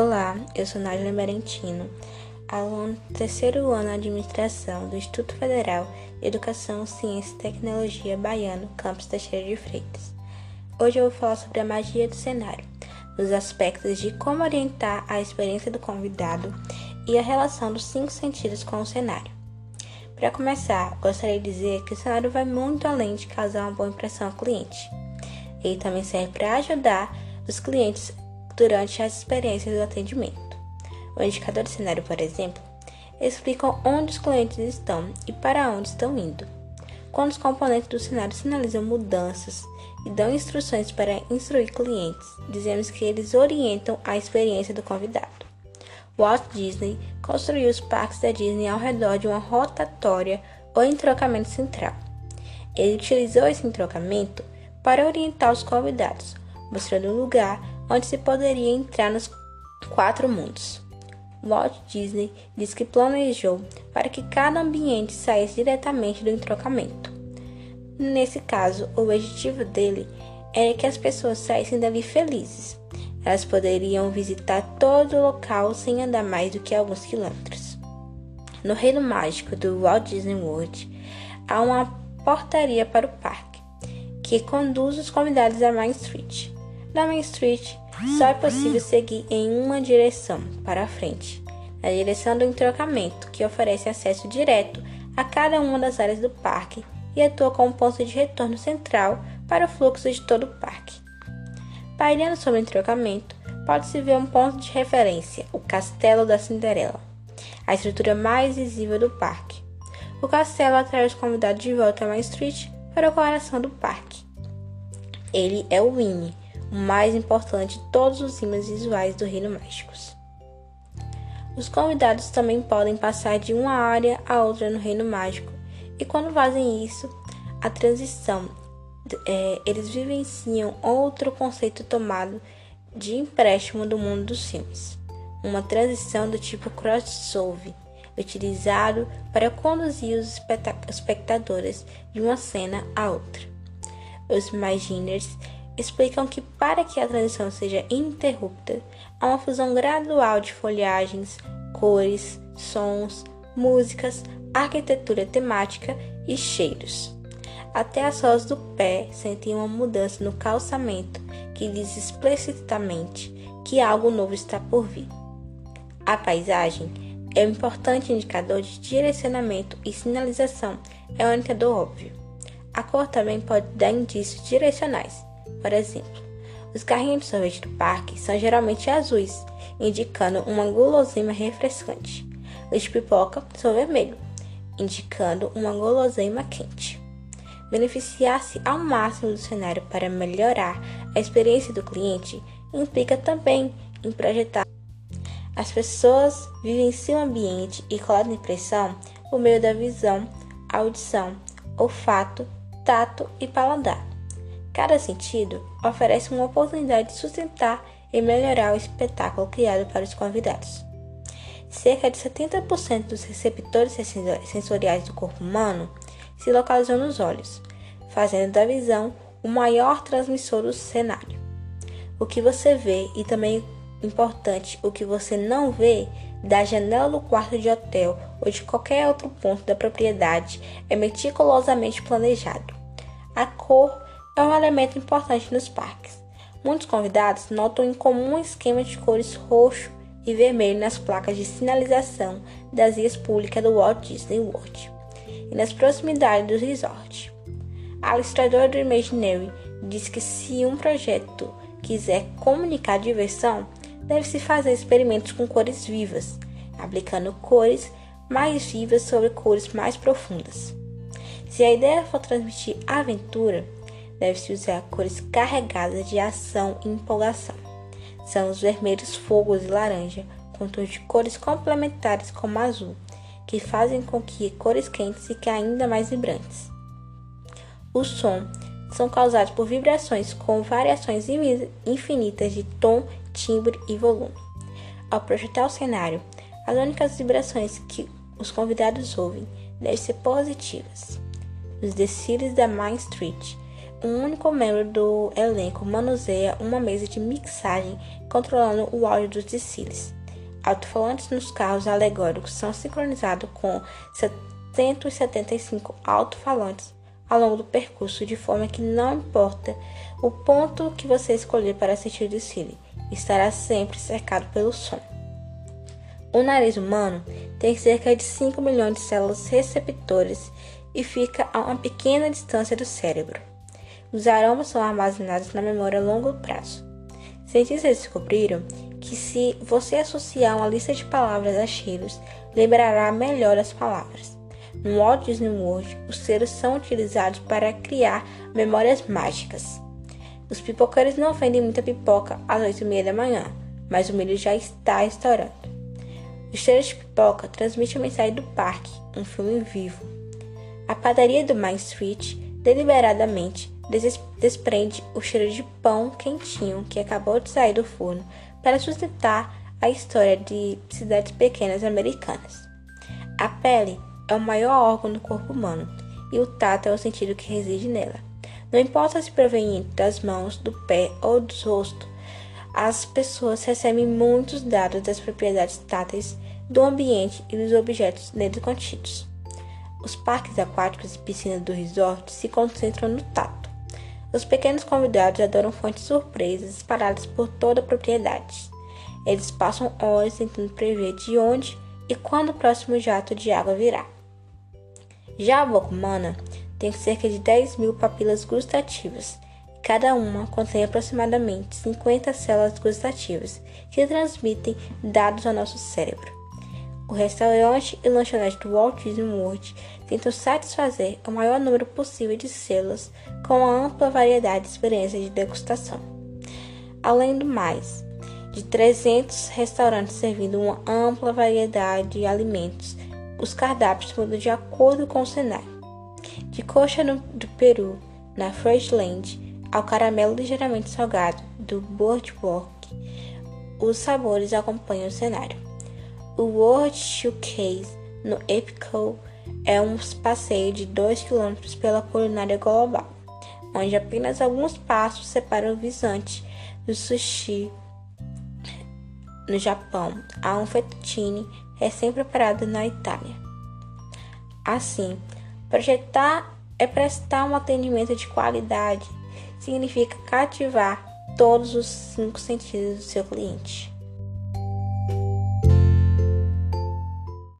Olá, eu sou Nájila Merentino, aluno do terceiro ano de Administração do Instituto Federal de Educação, Ciência e Tecnologia Baiano, campus Teixeira de Freitas. Hoje eu vou falar sobre a magia do cenário, nos aspectos de como orientar a experiência do convidado e a relação dos cinco sentidos com o cenário. Para começar, gostaria de dizer que o cenário vai muito além de causar uma boa impressão ao cliente. Ele também serve para ajudar os clientes durante as experiências do atendimento. O indicador de cenário, por exemplo, explica onde os clientes estão e para onde estão indo. Quando os componentes do cenário sinalizam mudanças e dão instruções para instruir clientes, dizemos que eles orientam a experiência do convidado. Walt Disney construiu os parques da Disney ao redor de uma rotatória ou entrocamento central. Ele utilizou esse entrocamento para orientar os convidados, mostrando um lugar onde se poderia entrar nos quatro mundos. Walt Disney diz que planejou para que cada ambiente saísse diretamente do entrocamento. Nesse caso, o objetivo dele era que as pessoas saíssem dali felizes. Elas poderiam visitar todo o local sem andar mais do que alguns quilômetros. No reino mágico do Walt Disney World, há uma portaria para o parque que conduz os convidados a Main Street. Main Street, só é possível seguir em uma direção, para a frente, na direção do entrocamento, que oferece acesso direto a cada uma das áreas do parque e atua como ponto de retorno central para o fluxo de todo o parque. Pairando sobre o entrocamento, pode-se ver um ponto de referência, o Castelo da Cinderela, a estrutura mais visível do parque. O castelo atrai os convidados de volta a Main Street para o coração do parque. Ele é o Winnie, o mais importante de todos os ímãs visuais do Reino Mágicos. Os convidados também podem passar de uma área a outra no Reino Mágico, e quando fazem isso, a transição, é, eles vivenciam outro conceito tomado de empréstimo do mundo dos filmes, uma transição do tipo crossover utilizado para conduzir os espectadores de uma cena a outra. Os Imaginers explicam que para que a transição seja interrupta, há uma fusão gradual de folhagens, cores, sons, músicas, arquitetura temática e cheiros. Até as solas do pé sentem uma mudança no calçamento que diz explicitamente que algo novo está por vir. A paisagem é um importante indicador de direcionamento e sinalização, é um indicador óbvio. A cor também pode dar indícios direcionais. Por exemplo, os carrinhos de sorvete do parque são geralmente azuis, indicando uma guloseima refrescante. Os de pipoca são vermelhos, indicando uma guloseima quente. Beneficiar-se ao máximo do cenário para melhorar a experiência do cliente implica também em projetar as pessoas vivem em seu ambiente e colocam impressão por meio da visão, audição, olfato, tato e paladar. Cada sentido oferece uma oportunidade de sustentar e melhorar o espetáculo criado para os convidados. Cerca de 70% dos receptores sensoriais do corpo humano se localizam nos olhos, fazendo da visão o maior transmissor do cenário. O que você vê e também importante o que você não vê da janela do quarto de hotel ou de qualquer outro ponto da propriedade é meticulosamente planejado. A cor é um elemento importante nos parques. Muitos convidados notam um incomum esquema de cores roxo e vermelho nas placas de sinalização das vias públicas do Walt Disney World e nas proximidades do resort. A ilustradora do Imaginary diz que se um projeto quiser comunicar diversão, deve-se fazer experimentos com cores vivas, aplicando cores mais vivas sobre cores mais profundas. Se a ideia for transmitir aventura, deve-se usar cores carregadas de ação e empolgação. São os vermelhos, fogos e laranja, com tons de cores complementares como azul, que fazem com que cores quentes fiquem ainda mais vibrantes. O som são causados por vibrações com variações infinitas de tom, timbre e volume. Ao projetar o cenário, as únicas vibrações que os convidados ouvem devem ser positivas. Nos desfiles da Main Street, um único membro do elenco manuseia uma mesa de mixagem controlando o áudio dos desfiles. Alto-falantes nos carros alegóricos são sincronizados com 175 alto-falantes ao longo do percurso, de forma que não importa o ponto que você escolher para assistir o desfile, estará sempre cercado pelo som. O nariz humano tem cerca de 5 milhões de células receptoras e fica a uma pequena distância do cérebro. Os aromas são armazenados na memória a longo prazo. Cientistas descobriram que se você associar uma lista de palavras a cheiros, lembrará melhor as palavras. No Walt Disney World, os selos são utilizados para criar memórias mágicas. Os pipoqueiros não vendem muita pipoca às 8 e meia da manhã, mas o milho já está estourando. O cheiro de pipoca transmite a mensagem do parque, um filme vivo. A padaria do Main Street deliberadamente desprende o cheiro de pão quentinho que acabou de sair do forno para sustentar a história de cidades pequenas americanas. A pele é o maior órgão do corpo humano e o tato é o sentido que reside nela. Não importa se provém das mãos, do pé ou do rosto, as pessoas recebem muitos dados das propriedades táteis do ambiente e dos objetos nele contidos. Os parques aquáticos e piscinas do resort se concentram no tato. Os pequenos convidados adoram fontes surpresas espalhadas por toda a propriedade. Eles passam horas tentando prever de onde e quando o próximo jato de água virá. Já a boca humana tem cerca de 10 mil papilas gustativas. Cada uma contém aproximadamente 50 células gustativas que transmitem dados ao nosso cérebro. O restaurante e lanchonete do Walt Disney World tentam satisfazer o maior número possível de células com uma ampla variedade de experiências de degustação. Além do mais, de 300 restaurantes servindo uma ampla variedade de alimentos os cardápios mudam de acordo com o cenário. De coxa no, do Peru, na Freshland, ao caramelo ligeiramente salgado do Boardwalk, os sabores acompanham o cenário. O World Showcase no Epico é um passeio de 2 km pela culinária global, onde apenas alguns passos separam o visante do sushi no Japão a um fettuccine recém-preparado na Itália. Assim, projetar é prestar um atendimento de qualidade, significa cativar todos os cinco sentidos do seu cliente.